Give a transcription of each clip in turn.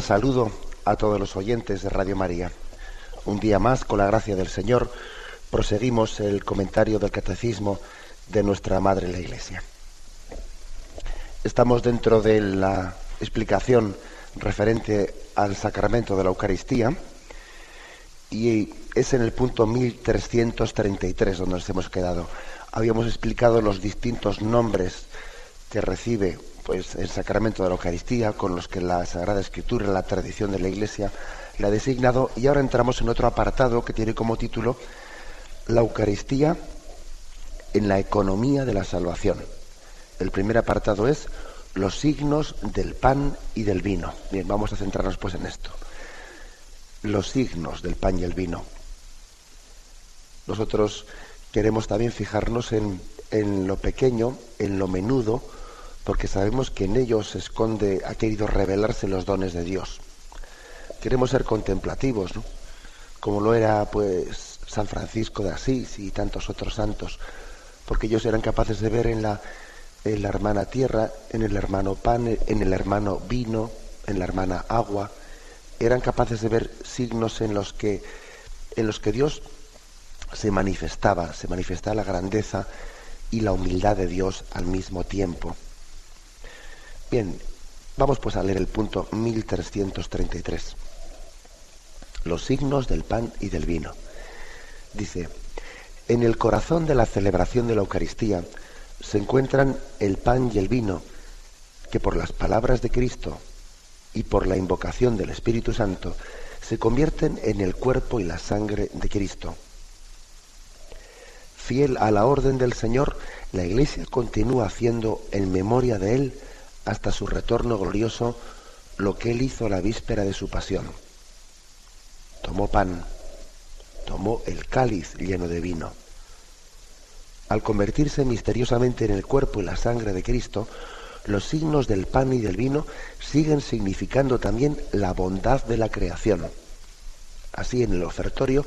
Saludo a todos los oyentes de Radio María. Un día más, con la gracia del Señor, proseguimos el comentario del catecismo de nuestra Madre la Iglesia. Estamos dentro de la explicación referente al sacramento de la Eucaristía y es en el punto 1333 donde nos hemos quedado. Habíamos explicado los distintos nombres que recibe pues el sacramento de la Eucaristía, con los que la Sagrada Escritura, la tradición de la Iglesia, la ha designado, y ahora entramos en otro apartado que tiene como título La Eucaristía en la economía de la salvación. El primer apartado es los signos del pan y del vino. Bien, vamos a centrarnos pues en esto. Los signos del pan y el vino. Nosotros queremos también fijarnos en, en lo pequeño, en lo menudo, porque sabemos que en ellos se esconde, ha querido revelarse los dones de Dios. Queremos ser contemplativos, ¿no? como lo era pues San Francisco de Asís y tantos otros santos, porque ellos eran capaces de ver en la, en la hermana tierra, en el hermano pan, en el hermano vino, en la hermana agua, eran capaces de ver signos en los que, en los que Dios se manifestaba, se manifestaba la grandeza y la humildad de Dios al mismo tiempo. Bien, vamos pues a leer el punto 1333. Los signos del pan y del vino. Dice, en el corazón de la celebración de la Eucaristía se encuentran el pan y el vino, que por las palabras de Cristo y por la invocación del Espíritu Santo se convierten en el cuerpo y la sangre de Cristo. Fiel a la orden del Señor, la Iglesia continúa haciendo en memoria de Él hasta su retorno glorioso lo que él hizo la víspera de su pasión. Tomó pan, tomó el cáliz lleno de vino. Al convertirse misteriosamente en el cuerpo y la sangre de Cristo, los signos del pan y del vino siguen significando también la bondad de la creación. Así en el ofertorio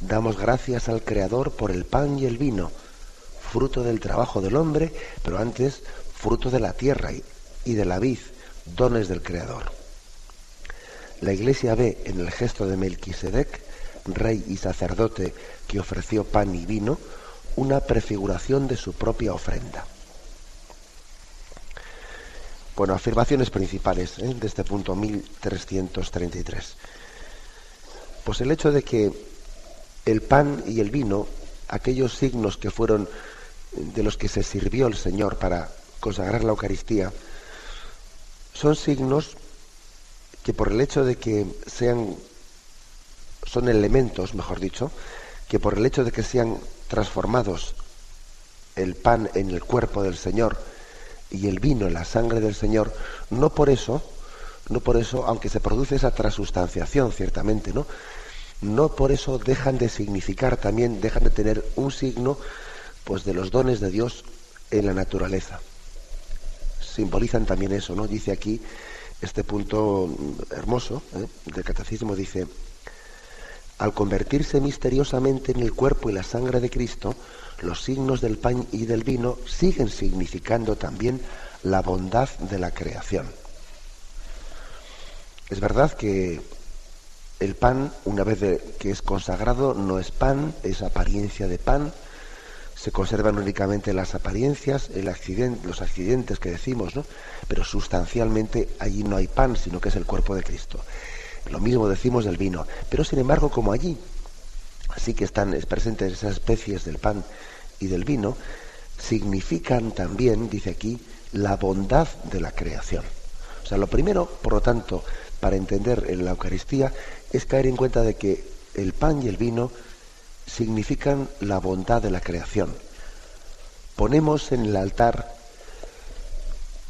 damos gracias al Creador por el pan y el vino, fruto del trabajo del hombre, pero antes fruto de la tierra y de la vid, dones del Creador. La Iglesia ve en el gesto de Melquisedec, rey y sacerdote que ofreció pan y vino, una prefiguración de su propia ofrenda. Bueno, afirmaciones principales ¿eh? de este punto 1333. Pues el hecho de que el pan y el vino, aquellos signos que fueron de los que se sirvió el Señor para consagrar la Eucaristía, son signos que por el hecho de que sean, son elementos, mejor dicho, que por el hecho de que sean transformados el pan en el cuerpo del Señor y el vino en la sangre del Señor, no por eso, no por eso, aunque se produce esa transustanciación, ciertamente, ¿no? No por eso dejan de significar también, dejan de tener un signo, pues, de los dones de Dios en la naturaleza simbolizan también eso, ¿no? Dice aquí este punto hermoso ¿eh? del catecismo, dice, al convertirse misteriosamente en el cuerpo y la sangre de Cristo, los signos del pan y del vino siguen significando también la bondad de la creación. Es verdad que el pan, una vez que es consagrado, no es pan, es apariencia de pan, se conservan únicamente las apariencias, el accidente, los accidentes que decimos, ¿no? Pero sustancialmente allí no hay pan, sino que es el cuerpo de Cristo. Lo mismo decimos del vino. Pero sin embargo, como allí sí que están presentes esas especies del pan y del vino, significan también, dice aquí, la bondad de la creación. O sea, lo primero, por lo tanto, para entender en la Eucaristía es caer en cuenta de que el pan y el vino significan la bondad de la creación. Ponemos en el altar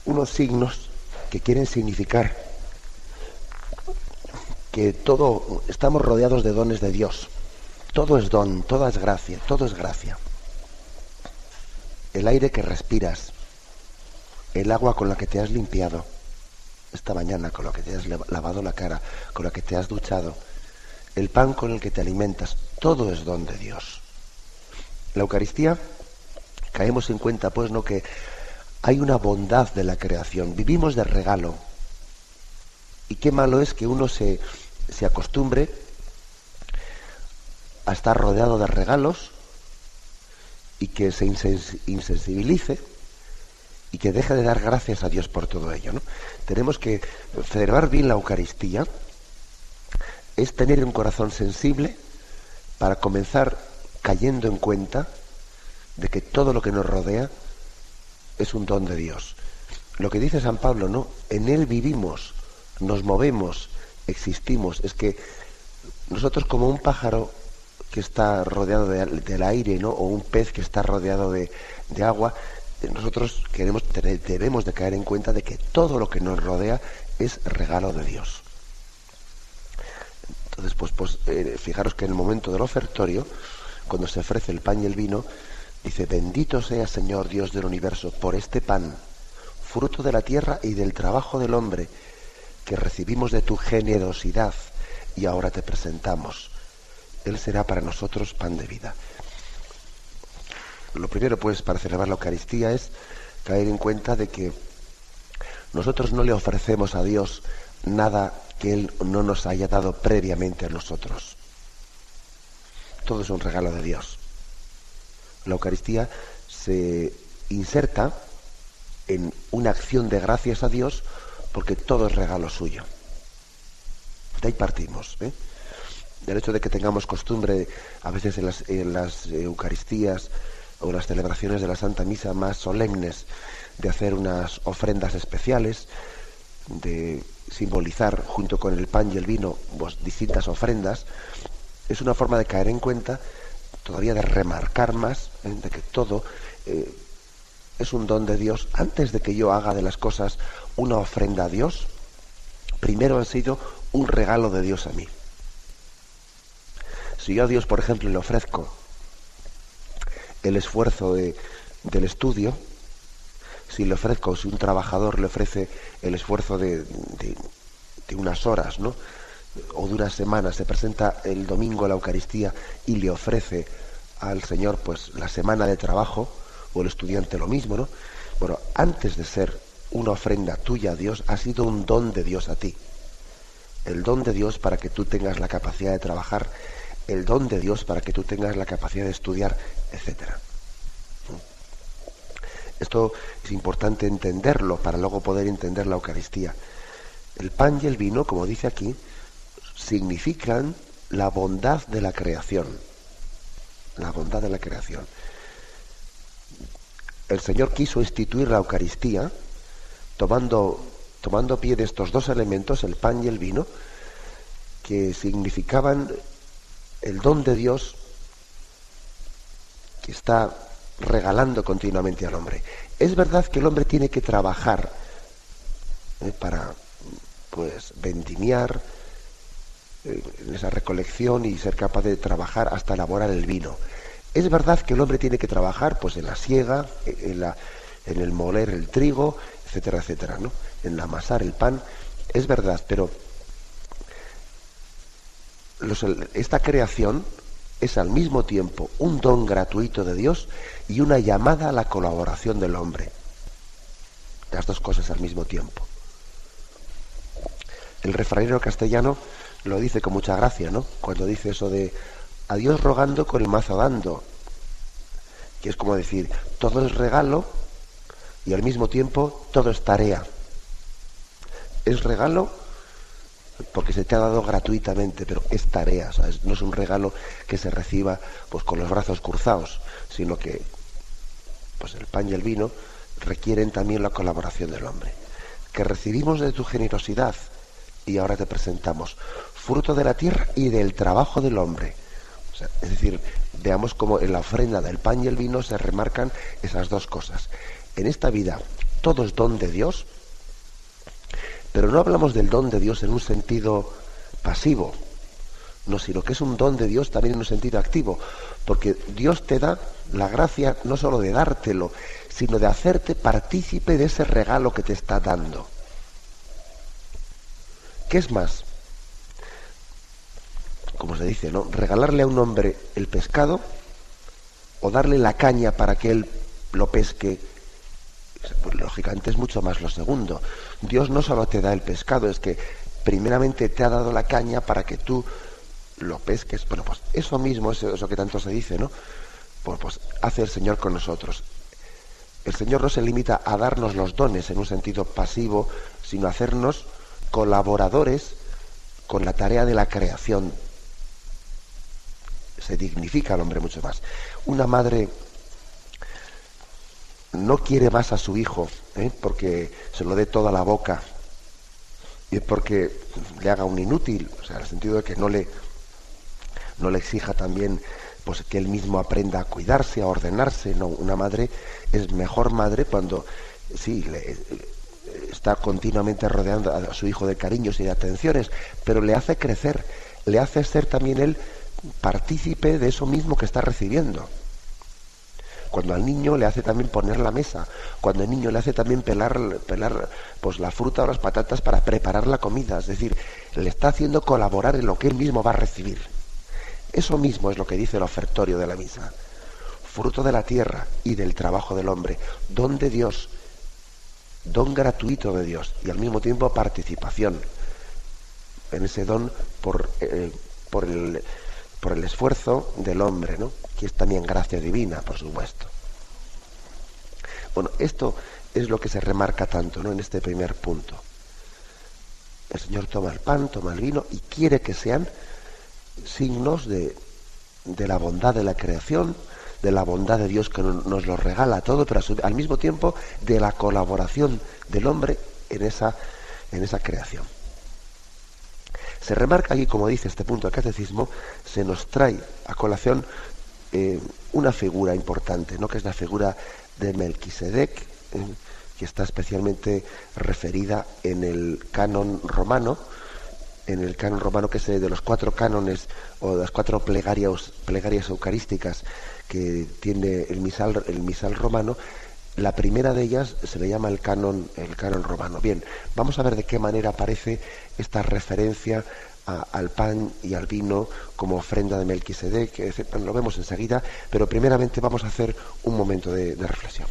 unos signos que quieren significar que todo estamos rodeados de dones de Dios. Todo es don, toda es gracia, todo es gracia. El aire que respiras, el agua con la que te has limpiado esta mañana, con la que te has lavado la cara, con la que te has duchado, el pan con el que te alimentas, todo es don de Dios. La Eucaristía, caemos en cuenta, pues, no que hay una bondad de la creación, vivimos de regalo. Y qué malo es que uno se, se acostumbre a estar rodeado de regalos y que se insensibilice y que deje de dar gracias a Dios por todo ello. ¿no? Tenemos que celebrar bien la Eucaristía, es tener un corazón sensible para comenzar cayendo en cuenta de que todo lo que nos rodea es un don de Dios. Lo que dice San Pablo, ¿no? En Él vivimos, nos movemos, existimos. Es que nosotros como un pájaro que está rodeado del aire, ¿no? O un pez que está rodeado de, agua, nosotros queremos, debemos de caer en cuenta de que todo lo que nos rodea es regalo de Dios. Entonces, pues, pues eh, fijaros que en el momento del ofertorio, cuando se ofrece el pan y el vino, dice, bendito sea Señor Dios del universo por este pan, fruto de la tierra y del trabajo del hombre, que recibimos de tu generosidad y ahora te presentamos. Él será para nosotros pan de vida. Lo primero, pues, para celebrar la Eucaristía es caer en cuenta de que nosotros no le ofrecemos a Dios nada que Él no nos haya dado previamente a nosotros. Todo es un regalo de Dios. La Eucaristía se inserta en una acción de gracias a Dios porque todo es regalo suyo. De ahí partimos. ¿eh? Del hecho de que tengamos costumbre, a veces en las, en las Eucaristías o las celebraciones de la Santa Misa más solemnes, de hacer unas ofrendas especiales, de simbolizar junto con el pan y el vino pues, distintas ofrendas, es una forma de caer en cuenta, todavía de remarcar más, ¿eh? de que todo eh, es un don de Dios. Antes de que yo haga de las cosas una ofrenda a Dios, primero ha sido un regalo de Dios a mí. Si yo a Dios, por ejemplo, le ofrezco el esfuerzo de, del estudio, si le ofrezco, si un trabajador le ofrece el esfuerzo de, unas horas, ¿no? o de una semana, se presenta el domingo a la Eucaristía y le ofrece al Señor pues la semana de trabajo, o el estudiante lo mismo, ¿no? Bueno, antes de ser una ofrenda tuya a Dios, ha sido un don de Dios a ti. El don de Dios para que tú tengas la capacidad de trabajar, el don de Dios para que tú tengas la capacidad de estudiar, etcétera. Esto es importante entenderlo para luego poder entender la Eucaristía. El pan y el vino, como dice aquí, significan la bondad de la creación. La bondad de la creación. El Señor quiso instituir la Eucaristía tomando, tomando pie de estos dos elementos, el pan y el vino, que significaban el don de Dios que está regalando continuamente al hombre. Es verdad que el hombre tiene que trabajar ¿eh? para pues vendimiar eh, esa recolección y ser capaz de trabajar hasta elaborar el vino. Es verdad que el hombre tiene que trabajar pues en la siega, en, la, en el moler el trigo, etcétera, etcétera, ¿no? En amasar el pan. Es verdad, pero esta creación es al mismo tiempo un don gratuito de Dios y una llamada a la colaboración del hombre. Las dos cosas al mismo tiempo. El refranero castellano lo dice con mucha gracia, ¿no? Cuando dice eso de a Dios rogando con el mazo dando, que es como decir, todo es regalo y al mismo tiempo todo es tarea. Es regalo porque se te ha dado gratuitamente, pero es tarea, no es un regalo que se reciba pues con los brazos cruzados, sino que pues el pan y el vino requieren también la colaboración del hombre. Que recibimos de tu generosidad y ahora te presentamos fruto de la tierra y del trabajo del hombre. es decir, veamos cómo en la ofrenda del pan y el vino se remarcan esas dos cosas. En esta vida todo es don de Dios, pero no hablamos del don de Dios en un sentido pasivo, no, sino que es un don de Dios también en un sentido activo, porque Dios te da la gracia no solo de dártelo, sino de hacerte partícipe de ese regalo que te está dando. ¿Qué es más? Como se dice, ¿no? Regalarle a un hombre el pescado o darle la caña para que él lo pesque. Pues, lógicamente es mucho más lo segundo. Dios no solo te da el pescado, es que primeramente te ha dado la caña para que tú lo pesques. Bueno, pues eso mismo es eso que tanto se dice, ¿no? Pues, pues hace el Señor con nosotros. El Señor no se limita a darnos los dones en un sentido pasivo, sino a hacernos colaboradores con la tarea de la creación. Se dignifica al hombre mucho más. Una madre no quiere más a su hijo ¿eh? porque se lo dé toda la boca y porque le haga un inútil, o sea, en el sentido de que no le, no le exija también pues que él mismo aprenda a cuidarse, a ordenarse. No, una madre es mejor madre cuando sí le, está continuamente rodeando a su hijo de cariños y de atenciones, pero le hace crecer, le hace ser también él partícipe de eso mismo que está recibiendo. Cuando al niño le hace también poner la mesa, cuando al niño le hace también pelar, pelar pues, la fruta o las patatas para preparar la comida, es decir, le está haciendo colaborar en lo que él mismo va a recibir. Eso mismo es lo que dice el ofertorio de la misa. Fruto de la tierra y del trabajo del hombre, don de Dios, don gratuito de Dios y al mismo tiempo participación en ese don por, eh, por, el, por el esfuerzo del hombre, ¿no? que es también gracia divina, por supuesto. Bueno, esto es lo que se remarca tanto ¿no? en este primer punto. El Señor toma el pan, toma el vino y quiere que sean signos de, de la bondad de la creación, de la bondad de Dios que nos lo regala todo, pero al mismo tiempo de la colaboración del hombre en esa, en esa creación. Se remarca aquí, como dice este punto del catecismo, se nos trae a colación eh, una figura importante, ¿no? que es la figura de Melquisedec, eh, que está especialmente referida en el canon romano, en el canon romano que es de los cuatro cánones o de las cuatro plegarias, plegarias eucarísticas que tiene el misal, el misal romano, la primera de ellas se le llama el canon, el canon romano. Bien, vamos a ver de qué manera aparece esta referencia al pan y al vino como ofrenda de Melquisedec, lo vemos enseguida, pero primeramente vamos a hacer un momento de reflexión.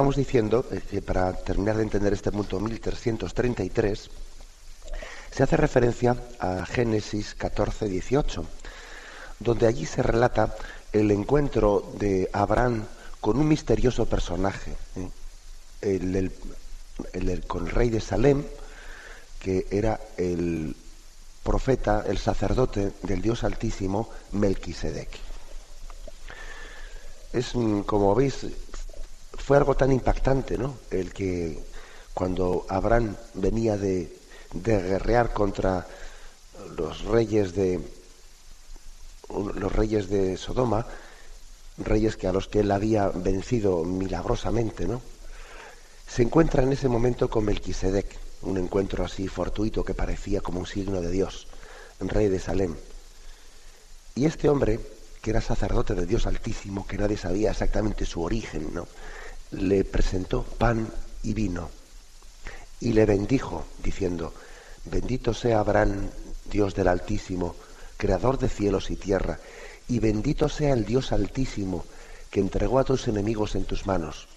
Estábamos diciendo que para terminar de entender este punto 1333, se hace referencia a Génesis 14, 18, donde allí se relata el encuentro de Abraham con un misterioso personaje, ¿eh? con el rey de Salem, que era el profeta, el sacerdote del Dios Altísimo, Melquisedec. Es, mm, como veis, fue algo tan impactante, ¿no? El que cuando Abraham venía de, guerrear contra los reyes de los reyes de Sodoma, reyes que a los que él había vencido milagrosamente, ¿no? Se encuentra en ese momento con Melquisedec, un encuentro así fortuito que parecía como un signo de Dios, rey de Salem. Y este hombre, que era sacerdote de Dios Altísimo, que nadie sabía exactamente su origen, ¿no? Le presentó pan y vino y le bendijo, diciendo, bendito sea Abraham, Dios del Altísimo, creador de cielos y tierra, y bendito sea el Dios Altísimo, que entregó a tus enemigos en tus manos.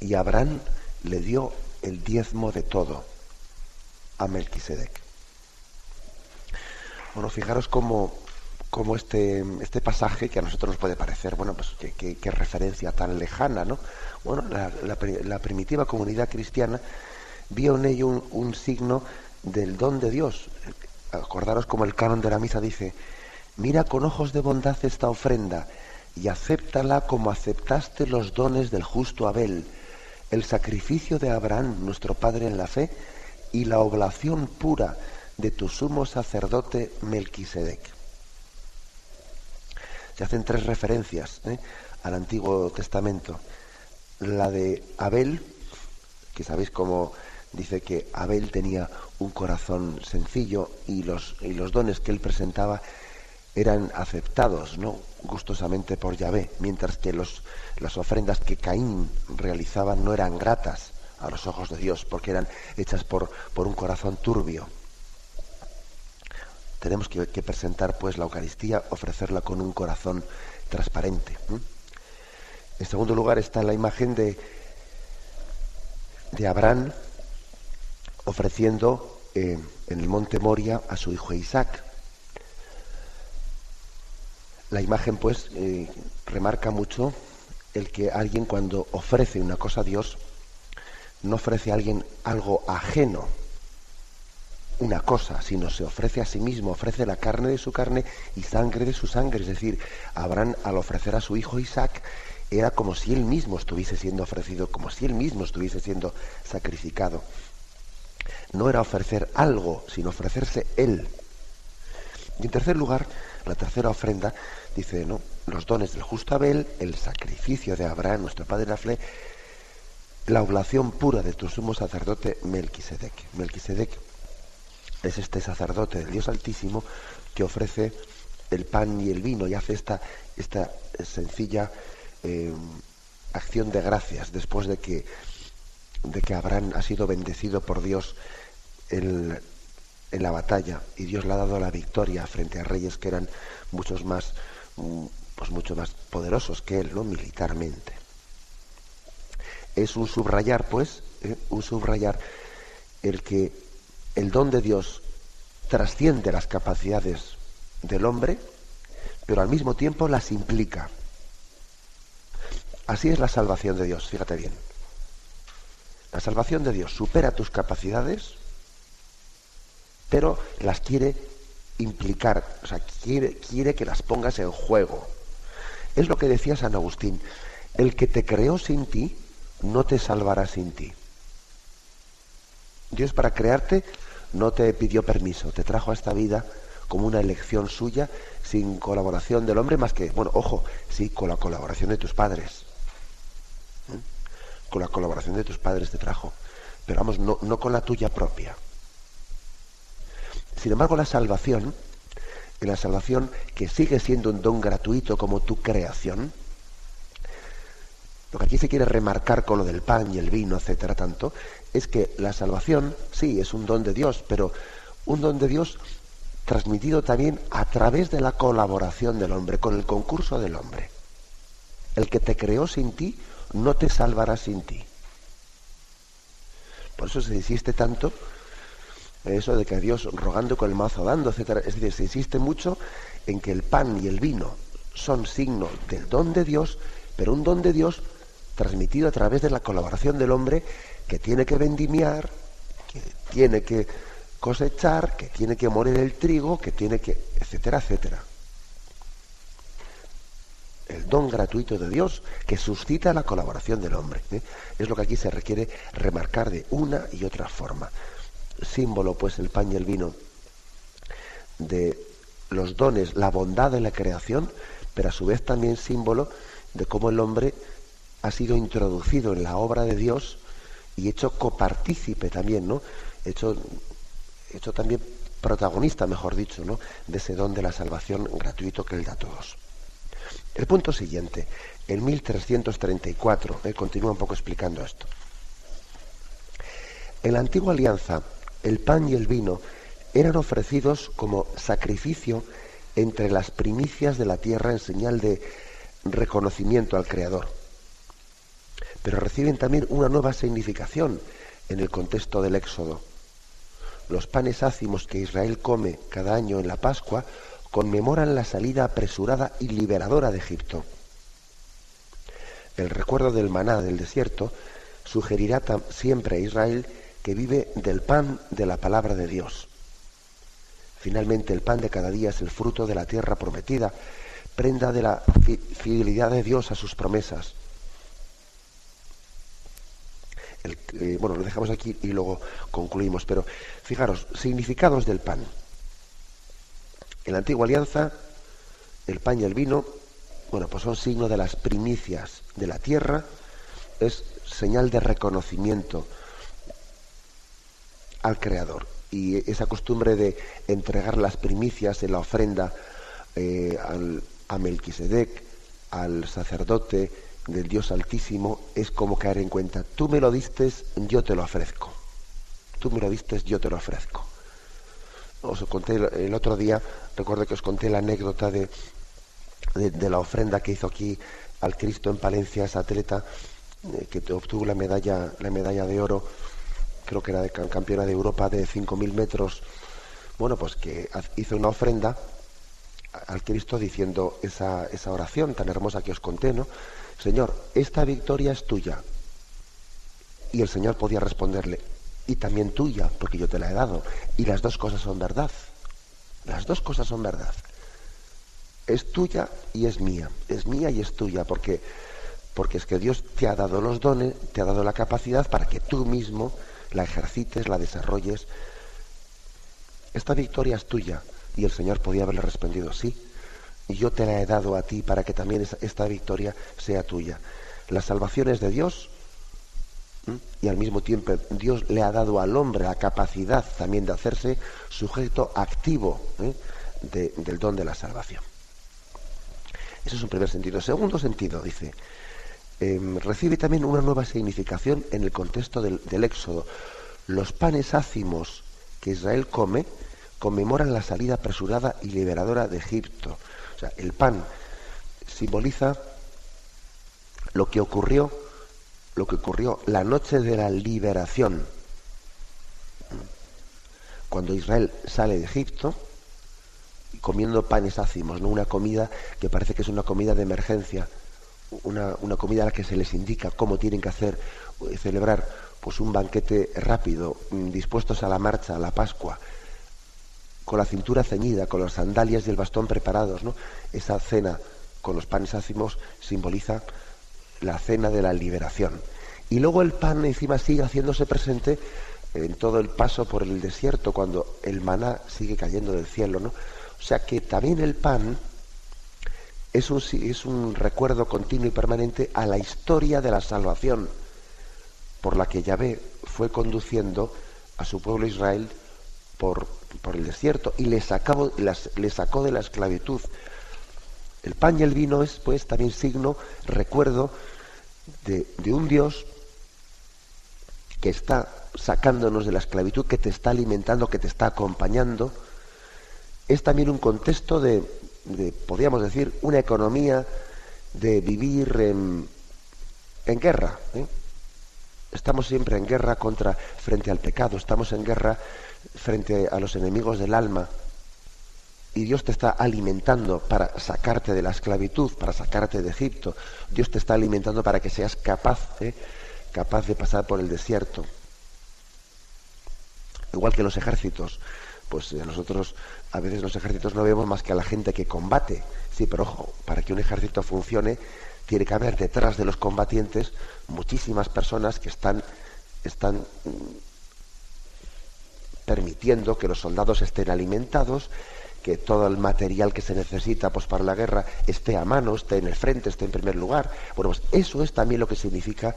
Y Abraham le dio el diezmo de todo a Melquisedec. Bueno, fijaros cómo, cómo este, este, pasaje, que a nosotros nos puede parecer, bueno, pues qué referencia tan lejana, ¿no? Bueno, la, primitiva comunidad cristiana vio en ello un, un signo del don de Dios. Acordaros como el canon de la misa dice, mira con ojos de bondad esta ofrenda y acéptala como aceptaste los dones del justo Abel el sacrificio de Abraham, nuestro Padre en la fe, y la oblación pura de tu sumo sacerdote Melquisedec. Se hacen tres referencias ¿eh? al Antiguo Testamento. La de Abel, que sabéis cómo dice que Abel tenía un corazón sencillo y los, y los dones que él presentaba eran aceptados ¿no? gustosamente por Yahvé, mientras que los, las ofrendas que Caín realizaba no eran gratas a los ojos de Dios, porque eran hechas por, por un corazón turbio. Tenemos que, presentar pues la Eucaristía, ofrecerla con un corazón transparente. En segundo lugar está la imagen de, de Abraham ofreciendo eh, en el monte Moria a su hijo Isaac la imagen, pues, eh, remarca mucho el que alguien cuando ofrece una cosa a Dios, no ofrece a alguien algo ajeno, una cosa, sino se ofrece a sí mismo, ofrece la carne de su carne y sangre de su sangre. Es decir, Abraham al ofrecer a su hijo Isaac era como si él mismo estuviese siendo ofrecido, como si él mismo estuviese siendo sacrificado. No era ofrecer algo, sino ofrecerse él. Y en tercer lugar, la tercera ofrenda dice, ¿no? Los dones del justo Abel, el sacrificio de Abraham, nuestro padre la la oblación pura de tu sumo sacerdote Melquisedec. Melquisedec es este sacerdote del Dios Altísimo que ofrece el pan y el vino y hace esta, esta sencilla eh, acción de gracias después de que, de que Abraham ha sido bendecido por Dios en, en la batalla y Dios le ha dado la victoria frente a reyes que eran muchos más pues mucho más poderosos que él, ¿no? Militarmente. Es un subrayar, pues, ¿eh? un subrayar el que el don de Dios trasciende las capacidades del hombre, pero al mismo tiempo las implica. Así es la salvación de Dios, fíjate bien. La salvación de Dios supera tus capacidades, pero las quiere implicar, o sea, quiere, quiere que las pongas en juego. Es lo que decía San Agustín, el que te creó sin ti, no te salvará sin ti. Dios para crearte no te pidió permiso, te trajo a esta vida como una elección suya, sin colaboración del hombre, más que, bueno, ojo, sí, con la colaboración de tus padres. ¿Mm? Con la colaboración de tus padres te trajo, pero vamos, no, no con la tuya propia. Sin embargo, la salvación, la salvación que sigue siendo un don gratuito como tu creación, lo que aquí se quiere remarcar con lo del pan y el vino, etcétera, tanto, es que la salvación, sí, es un don de Dios, pero un don de Dios transmitido también a través de la colaboración del hombre, con el concurso del hombre. El que te creó sin ti no te salvará sin ti. Por eso se insiste tanto eso de que Dios rogando con el mazo dando, etcétera. Es decir, se insiste mucho en que el pan y el vino son signo del don de Dios, pero un don de Dios transmitido a través de la colaboración del hombre que tiene que vendimiar, que tiene que cosechar, que tiene que morir el trigo, que tiene que, etcétera, etcétera. El don gratuito de Dios que suscita la colaboración del hombre. ¿eh? Es lo que aquí se requiere remarcar de una y otra forma. Símbolo, pues, el pan y el vino de los dones, la bondad de la creación, pero a su vez también símbolo de cómo el hombre ha sido introducido en la obra de Dios y hecho copartícipe también, ¿no? Hecho, hecho también protagonista, mejor dicho, ¿no? de ese don de la salvación gratuito que él da a todos. El punto siguiente, en 1334, eh, continúa un poco explicando esto. En la antigua alianza, el pan y el vino eran ofrecidos como sacrificio entre las primicias de la tierra en señal de reconocimiento al Creador. Pero reciben también una nueva significación en el contexto del Éxodo. Los panes ácimos que Israel come cada año en la Pascua conmemoran la salida apresurada y liberadora de Egipto. El recuerdo del maná del desierto sugerirá siempre a Israel que vive del pan de la palabra de Dios. Finalmente, el pan de cada día es el fruto de la tierra prometida, prenda de la fidelidad de Dios a sus promesas. Bueno, lo dejamos aquí y luego concluimos, pero fijaros, significados del pan. En la antigua alianza, el pan y el vino, bueno, pues son signo de las primicias de la tierra, es señal de reconocimiento al Creador. Y esa costumbre de entregar las primicias en la ofrenda eh, al, a Melquisedec, al sacerdote del Dios Altísimo, es como caer en cuenta, tú me lo diste, yo te lo ofrezco. Tú me lo diste, yo te lo ofrezco os conté el otro día, recuerdo que os conté la anécdota de, de, la ofrenda que hizo aquí al Cristo en Palencia esa atleta eh, que obtuvo la medalla, la medalla de oro, creo que era de campeona de Europa de 5.000 metros, bueno, pues que hizo una ofrenda al Cristo diciendo esa, esa oración tan hermosa que os conté, ¿no? Señor, esta victoria es tuya. Y el Señor podía responderle, y también tuya, porque yo te la he dado. Y las dos cosas son verdad. Las dos cosas son verdad. Es tuya y es mía. Es mía y es tuya, porque, porque es que Dios te ha dado los dones, te ha dado la capacidad para que tú mismo la ejercites, la desarrolles. Esta victoria es tuya. Y el Señor podía haberle respondido, sí. Y yo te la he dado a ti para que también esta victoria sea tuya. La salvación es de Dios y al mismo tiempo Dios le ha dado al hombre la capacidad también de hacerse sujeto activo ¿eh? del don de la salvación. Ese es un primer sentido. Segundo sentido, dice, em, recibe también una nueva significación en el contexto del, del Éxodo. Los panes ácimos que Israel come conmemoran la salida apresurada y liberadora de Egipto. El pan simboliza lo que ocurrió lo que ocurrió la noche de la liberación, cuando Israel sale de Egipto, comiendo panes ácimos, ¿no? una comida que parece que es una comida de emergencia, una, comida a la que se les indica cómo tienen que hacer, eh, celebrar pues un banquete rápido, mm, dispuestos a la marcha, a la Pascua, con la cintura ceñida, con las sandalias y el bastón preparados, ¿no? Esa cena con los panes ácimos simboliza la cena de la liberación. Y luego el pan encima sigue haciéndose presente en todo el paso por el desierto, cuando el maná sigue cayendo del cielo, ¿no? O sea que también el pan es un, es un recuerdo continuo y permanente a la historia de la salvación por la que Yahvé fue conduciendo a su pueblo Israel por, por el desierto y le, sacó, sacó de la esclavitud. El pan y el vino es pues también signo, recuerdo de, un Dios que está sacándonos de la esclavitud, que te está alimentando, que te está acompañando, es también un contexto de, podríamos decir, una economía de vivir en, en guerra. ¿eh? Estamos siempre en guerra contra, frente al pecado, estamos en guerra frente a los enemigos del alma. Y Dios te está alimentando para sacarte de la esclavitud, para sacarte de Egipto. Dios te está alimentando para que seas capaz, ¿eh? capaz de pasar por el desierto. Igual que los ejércitos. Pues nosotros a veces los ejércitos no vemos más que a la gente que combate. Sí, pero ojo, para que un ejército funcione tiene que haber detrás de los combatientes muchísimas personas que están, están permitiendo que los soldados estén alimentados, que todo el material que se necesita pues, para la guerra esté a mano, esté en el frente, esté en primer lugar. Bueno, pues eso es también lo que significa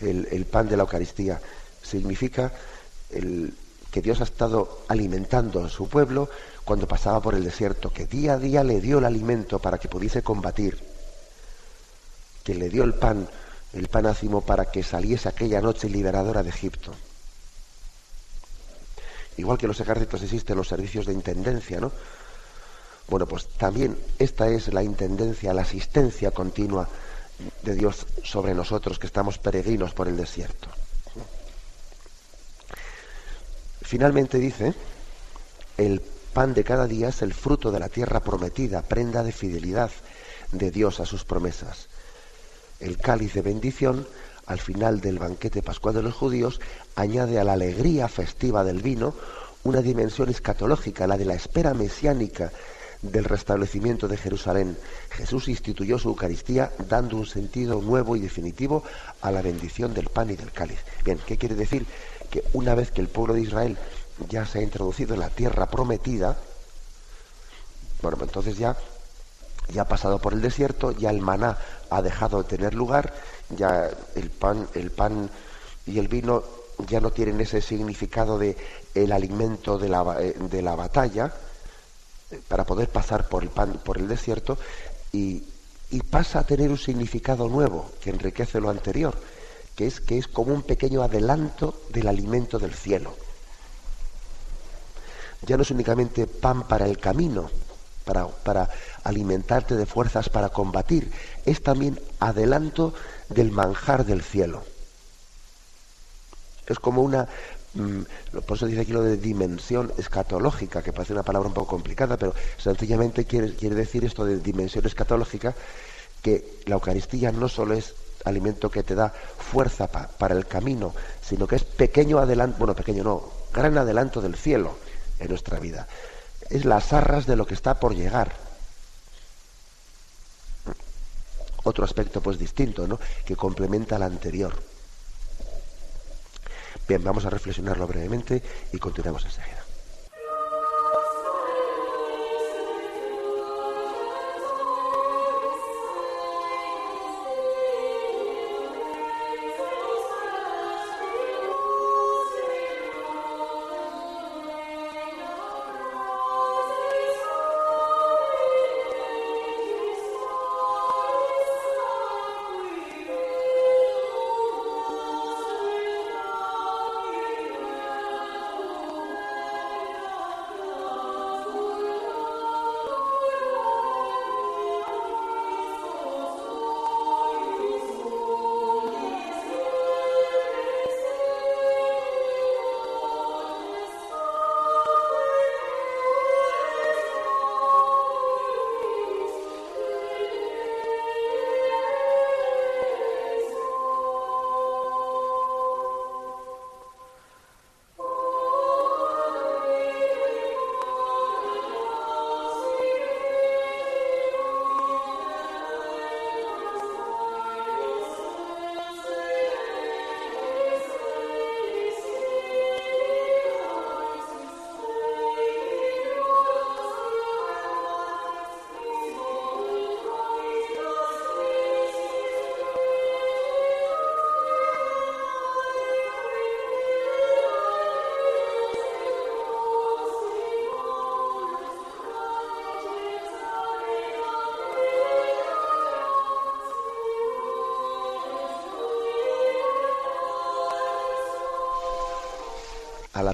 el, pan de la Eucaristía. Significa el, que Dios ha estado alimentando a su pueblo cuando pasaba por el desierto, que día a día le dio el alimento para que pudiese combatir, que le dio el pan, el pan ácimo para que saliese aquella noche liberadora de Egipto. Igual que en los ejércitos existen los servicios de intendencia, ¿no? Bueno, pues también esta es la intendencia, la asistencia continua de Dios sobre nosotros que estamos peregrinos por el desierto. Finalmente dice, el pan de cada día es el fruto de la tierra prometida, prenda de fidelidad de Dios a sus promesas. El cáliz de bendición, al final del banquete pascual de los judíos, añade a la alegría festiva del vino una dimensión escatológica, la de la espera mesiánica del restablecimiento de Jerusalén. Jesús instituyó su Eucaristía dando un sentido nuevo y definitivo a la bendición del pan y del cáliz. Bien, ¿qué quiere decir? Que una vez que el pueblo de Israel ya se ha introducido en la tierra prometida, bueno, pues entonces ya, ya ha pasado por el desierto, ya el maná ha dejado de tener lugar, ya el pan, el pan y el vino ya no tienen ese significado de el alimento de la, eh, de la batalla, para poder pasar por el, pan, por el desierto y, pasa a tener un significado nuevo que enriquece lo anterior, que es que es como un pequeño adelanto del alimento del cielo. Ya no es únicamente pan para el camino, para, alimentarte de fuerzas para combatir, es también adelanto del manjar del cielo. Es como una Mm, por eso dice aquí lo de dimensión escatológica, que parece una palabra un poco complicada, pero sencillamente quiere, quiere decir esto de dimensión escatológica, que la Eucaristía no solo es alimento que te da fuerza para el camino, sino que es pequeño adelanto, bueno, pequeño no, gran adelanto del cielo en nuestra vida. Es las arras de lo que está por llegar. Otro aspecto pues distinto, ¿no? Que complementa al anterior. Bien, vamos a reflexionarlo brevemente y continuamos enseguida.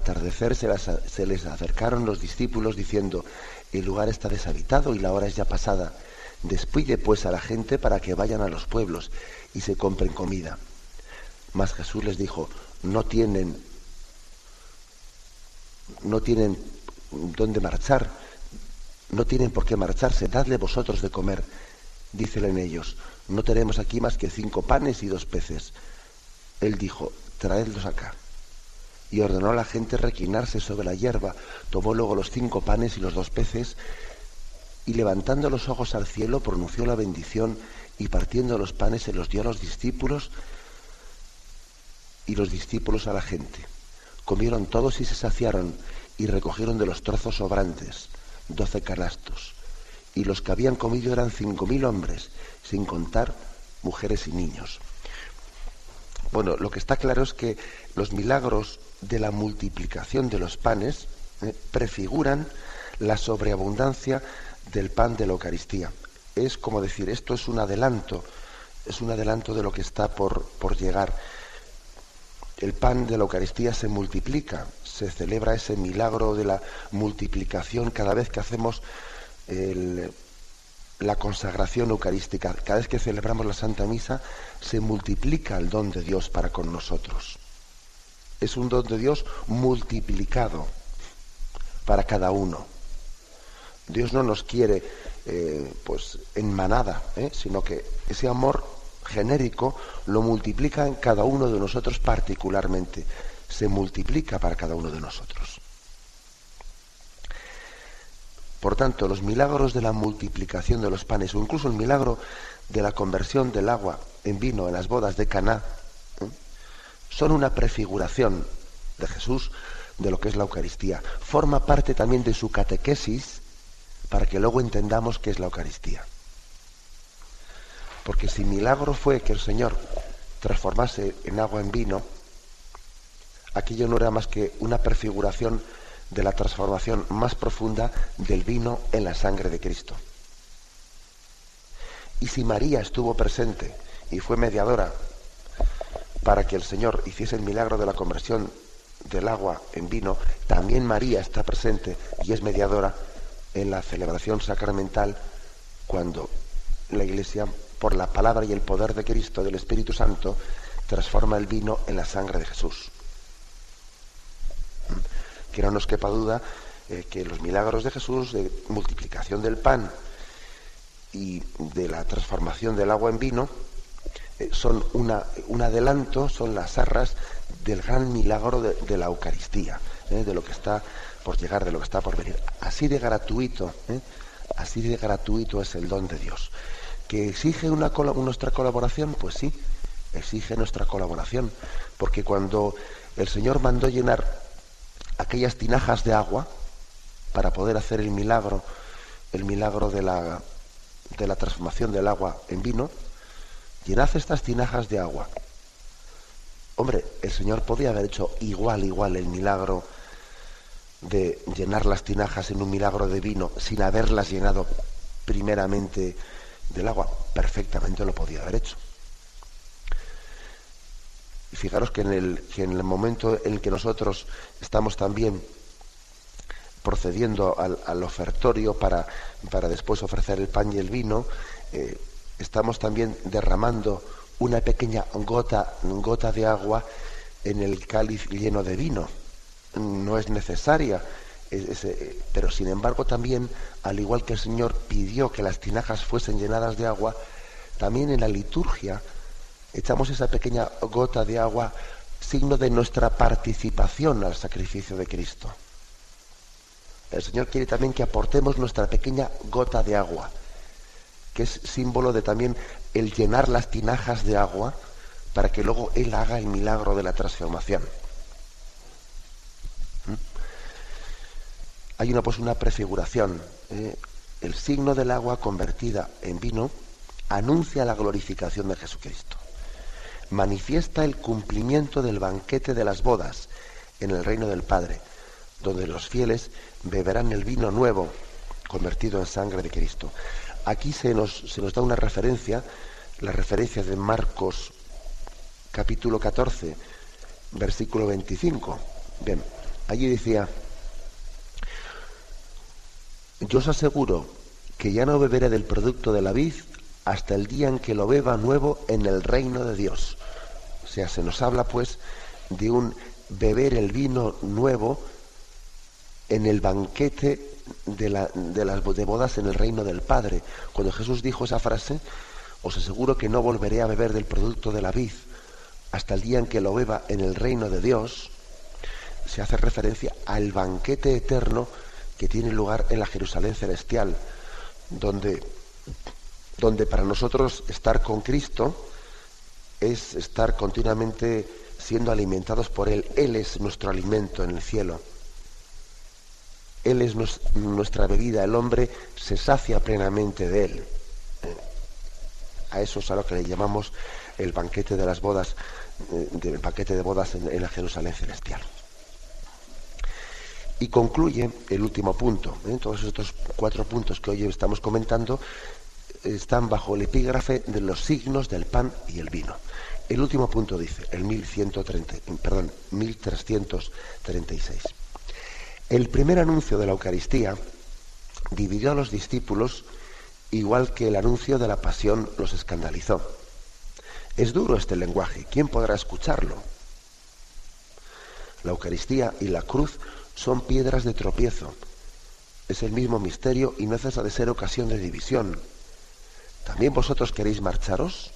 Atardecer se, les acercaron los discípulos diciendo, el lugar está deshabitado y la hora es ya pasada. Despide pues a la gente para que vayan a los pueblos y se compren comida. Mas Jesús les dijo, no tienen, no tienen dónde marchar, no tienen por qué marcharse, dadle vosotros de comer. Dícele en ellos, no tenemos aquí más que cinco panes y dos peces. Él dijo, traedlos acá. Y ordenó a la gente reclinarse sobre la hierba, tomó luego los cinco panes y los dos peces, y levantando los ojos al cielo pronunció la bendición y partiendo los panes se los dio a los discípulos y los discípulos a la gente. Comieron todos y se saciaron y recogieron de los trozos sobrantes doce canastos. Y los que habían comido eran cinco mil hombres, sin contar mujeres y niños. Bueno, lo que está claro es que los milagros de la multiplicación de los panes eh, prefiguran la sobreabundancia del pan de la Eucaristía. Es como decir, esto es un adelanto, es un adelanto de lo que está por, por llegar. El pan de la Eucaristía se multiplica, se celebra ese milagro de la multiplicación cada vez que hacemos la consagración eucarística. Cada vez que celebramos la Santa Misa, se multiplica el don de Dios para con nosotros. Es un don de Dios multiplicado para cada uno. Dios no nos quiere eh, pues en manada, ¿eh? sino que ese amor genérico lo multiplica en cada uno de nosotros particularmente, se multiplica para cada uno de nosotros. Por tanto, los milagros de la multiplicación de los panes, o incluso el milagro de la conversión del agua en vino en las bodas de Caná. Son una prefiguración de Jesús de lo que es la Eucaristía. Forma parte también de su catequesis para que luego entendamos qué es la Eucaristía. Porque si milagro fue que el Señor transformase en agua en vino, aquello no era más que una prefiguración de la transformación más profunda del vino en la sangre de Cristo. Y si María estuvo presente y fue mediadora para que el Señor hiciese el milagro de la conversión del agua en vino, también María está presente y es mediadora en la celebración sacramental cuando la Iglesia, por la palabra y el poder de Cristo, del Espíritu Santo, transforma el vino en la sangre de Jesús. Que no nos quepa duda eh, que los milagros de Jesús, de multiplicación del pan y de la transformación del agua en vino, son una, un adelanto, son las arras del gran milagro de, la Eucaristía, eh, de lo que está por llegar, de lo que está por venir. Así de gratuito, ¿eh? así de gratuito es el don de Dios. ¿Que exige una, nuestra colaboración? Pues sí, exige nuestra colaboración. Porque cuando el Señor mandó llenar aquellas tinajas de agua para poder hacer el milagro, el milagro de la, de la transformación del agua en vino, llenad estas tinajas de agua. Hombre, el Señor podía haber hecho igual, igual el milagro de llenar las tinajas en un milagro de vino sin haberlas llenado primeramente del agua, perfectamente lo podía haber hecho. Y fijaros que en el, en el momento en que nosotros estamos también procediendo al, ofertorio para, para, después ofrecer el pan y el vino, eh, estamos también derramando una pequeña gota, gota de agua en el cáliz lleno de vino no es necesaria, pero sin embargo también, al igual que el Señor pidió que las tinajas fuesen llenadas de agua, también en la liturgia echamos esa pequeña gota de agua, signo de nuestra participación al sacrificio de Cristo. El Señor quiere también que aportemos nuestra pequeña gota de agua, que es símbolo de también el llenar las tinajas de agua para que luego Él haga el milagro de la transformación. hay una, pues, una prefiguración. ¿eh? el signo del agua convertida en vino anuncia la glorificación de Jesucristo. Manifiesta el cumplimiento del banquete de las bodas en el reino del Padre, donde los fieles beberán el vino nuevo convertido en sangre de Cristo. Aquí se nos, da una referencia, la referencia de Marcos capítulo 14, versículo 25. Bien, allí decía, yo os aseguro que ya no beberé del producto de la vid hasta el día en que lo beba nuevo en el reino de Dios. O sea, se nos habla pues de un beber el vino nuevo en el banquete de, la, de las de bodas en el reino del Padre. Cuando Jesús dijo esa frase, os aseguro que no volveré a beber del producto de la vid hasta el día en que lo beba en el reino de Dios, se hace referencia al banquete eterno que tiene lugar en la Jerusalén celestial, donde, donde para nosotros estar con Cristo es estar continuamente siendo alimentados por Él. Él es nuestro alimento en el cielo. Él es nuestra bebida. El hombre se sacia plenamente de Él. A eso es a lo que le llamamos el banquete de las bodas, eh, del banquete de bodas en, la Jerusalén celestial. Y concluye el último punto. ¿eh? Todos estos cuatro puntos que hoy estamos comentando están bajo el epígrafe de los signos del pan y el vino. El último punto dice, el 1130, perdón, 1336. El primer anuncio de la Eucaristía dividió a los discípulos igual que el anuncio de la pasión los escandalizó. Es duro este lenguaje, ¿quién podrá escucharlo? La Eucaristía y la cruz son piedras de tropiezo. Es el mismo misterio y no cesa de ser ocasión de división. ¿También vosotros queréis marcharos?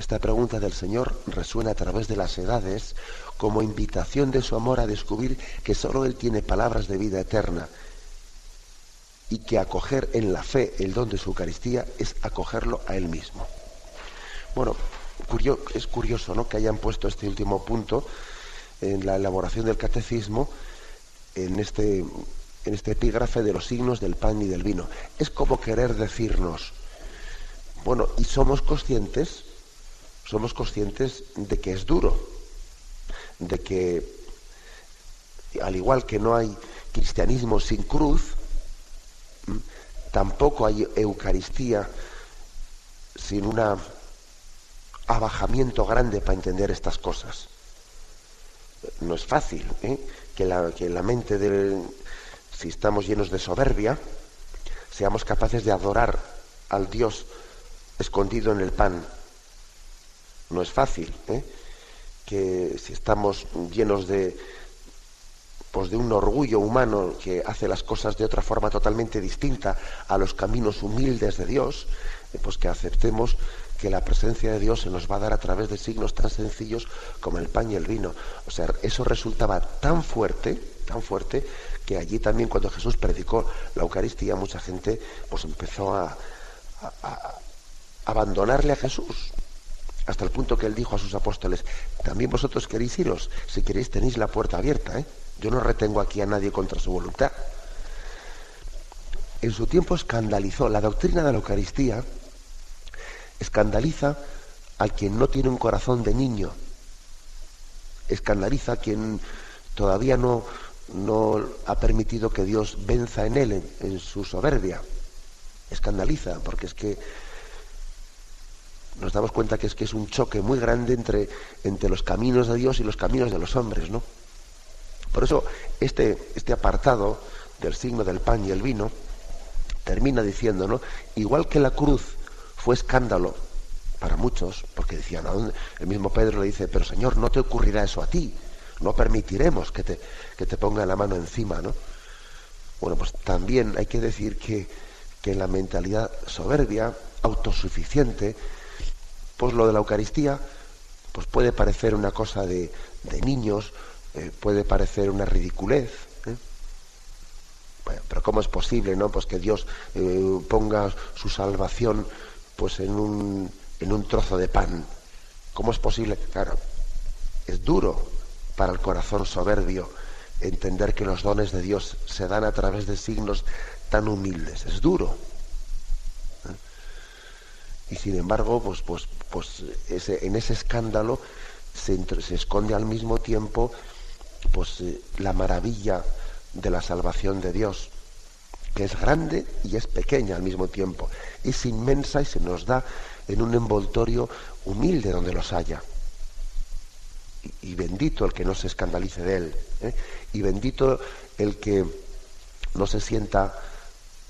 Esta pregunta del Señor resuena a través de las edades como invitación de su amor a descubrir que sólo Él tiene palabras de vida eterna y que acoger en la fe el don de su Eucaristía es acogerlo a Él mismo. Bueno, es curioso ¿no? que hayan puesto este último punto en la elaboración del catecismo en este, en este epígrafe de los signos del pan y del vino. Es como querer decirnos, bueno, y somos conscientes, somos conscientes de que es duro, de que al igual que no hay cristianismo sin cruz, tampoco hay Eucaristía sin un abajamiento grande para entender estas cosas. No es fácil ¿eh? que, la, que la mente del, si estamos llenos de soberbia, seamos capaces de adorar al Dios escondido en el pan. No es fácil ¿eh? Que si estamos llenos de, pues de un orgullo humano que hace las cosas de otra forma totalmente distinta a los caminos humildes de Dios, eh, pues que aceptemos que la presencia de Dios se nos va a dar a través de signos tan sencillos como el pan y el vino. O sea, eso resultaba tan fuerte, tan fuerte, que allí también cuando Jesús predicó la Eucaristía, mucha gente pues empezó a, a abandonarle a Jesús, hasta el punto que él dijo a sus apóstoles, también vosotros queréis iros, si queréis tenéis la puerta abierta, ¿eh? Yo no retengo aquí a nadie contra su voluntad. En su tiempo escandalizó la doctrina de la Eucaristía, escandaliza al quien no tiene un corazón de niño, escandaliza a quien todavía no, no ha permitido que Dios venza en él, en, su soberbia. Escandaliza, porque es que nos damos cuenta que es que es un choque muy grande entre, entre los caminos de Dios y los caminos de los hombres, ¿no? Por eso este, este apartado del signo del pan y el vino termina diciendo, ¿no? Igual que la cruz fue escándalo para muchos, porque decían, el mismo Pedro le dice, pero Señor, no te ocurrirá eso a ti, no permitiremos que te, que te ponga la mano encima, ¿no? Bueno, pues también hay que decir que, que la mentalidad soberbia, autosuficiente, pues lo de la Eucaristía, pues puede parecer una cosa de, de niños, eh, puede parecer una ridiculez. ¿eh? pero ¿cómo es posible, no? Pues que Dios eh, ponga su salvación pues en un, en un trozo de pan. ¿Cómo es posible? Claro, es duro para el corazón soberbio entender que los dones de Dios se dan a través de signos tan humildes. Es duro. Y sin embargo, pues, pues, pues en ese escándalo se, se esconde al mismo tiempo pues eh, la maravilla de la salvación de Dios, que es grande y es pequeña al mismo tiempo. Es inmensa y se nos da en un envoltorio humilde donde los haya. Y, bendito el que no se escandalice de él. ¿eh? Y bendito el que no se sienta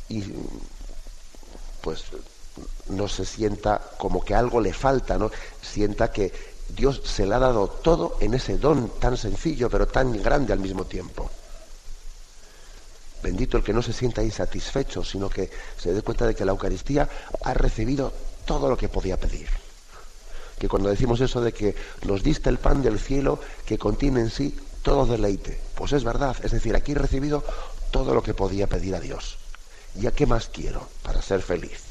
y pues no se sienta como que algo le falta, ¿no? Sienta que Dios se le ha dado todo en ese don tan sencillo pero tan grande al mismo tiempo. Bendito el que no se sienta insatisfecho, sino que se dé cuenta de que la Eucaristía ha recibido todo lo que podía pedir. Que cuando decimos eso de que nos diste el pan del cielo que contiene en sí todo deleite, pues es verdad, es decir, aquí he recibido todo lo que podía pedir a Dios. ¿Y a qué más quiero para ser feliz?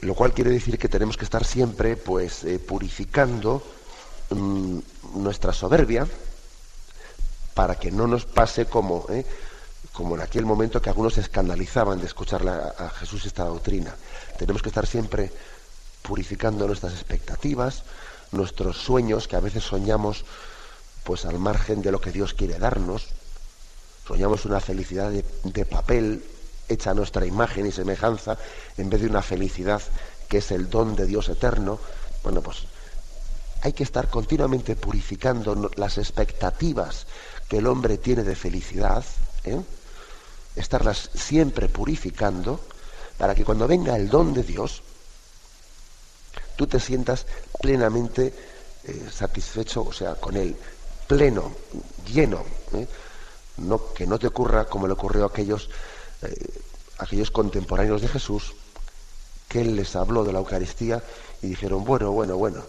Lo cual quiere decir que tenemos que estar siempre pues eh, purificando mm, nuestra soberbia para que no nos pase como, eh, como en aquel momento que algunos se escandalizaban de escuchar a Jesús esta doctrina. Tenemos que estar siempre purificando nuestras expectativas, nuestros sueños, que a veces soñamos pues al margen de lo que Dios quiere darnos. Soñamos una felicidad de, de papel, hecha nuestra imagen y semejanza, en vez de una felicidad que es el don de Dios eterno. Bueno, pues hay que estar continuamente purificando las expectativas que el hombre tiene de felicidad, ¿eh? estarlas siempre purificando, para que cuando venga el don de Dios, tú te sientas plenamente eh, satisfecho, o sea, con él, pleno, lleno. ¿eh? No, que no te ocurra como le ocurrió a aquellos, aquellos contemporáneos de Jesús, que él les habló de la Eucaristía y dijeron, bueno, bueno, bueno,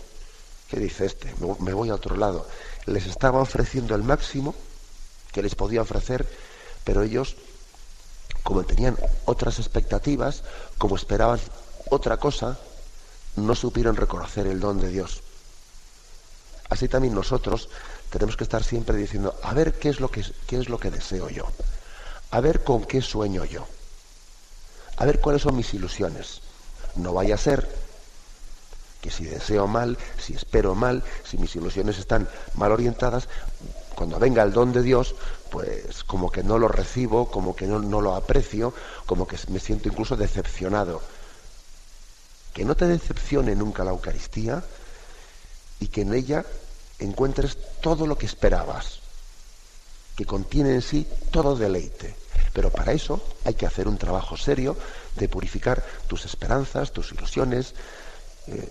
¿qué dice este? Me voy a otro lado. Les estaba ofreciendo el máximo que les podía ofrecer, pero ellos, como tenían otras expectativas, como esperaban otra cosa, no supieron reconocer el don de Dios. Así también nosotros tenemos que estar siempre diciendo, a ver qué es lo que, qué es lo que deseo yo, a ver con qué sueño yo, a ver cuáles son mis ilusiones. No vaya a ser que si deseo mal, si espero mal, si mis ilusiones están mal orientadas, cuando venga el don de Dios, pues como que no lo recibo, como que no, lo aprecio, como que me siento incluso decepcionado. Que no te decepcione nunca la Eucaristía y que en ella encuentres todo lo que esperabas, que contiene en sí todo deleite. Pero para eso hay que hacer un trabajo serio de purificar tus esperanzas, tus ilusiones, eh,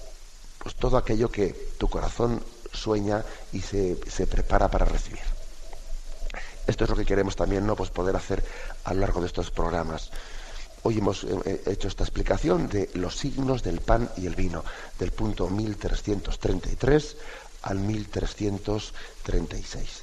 pues todo aquello que tu corazón sueña y se, prepara para recibir. Esto es lo que queremos también ¿no? pues poder hacer a lo largo de estos programas. Hoy hemos eh, eh, hecho esta explicación de los signos del pan y el vino, del punto 1333 al 1336.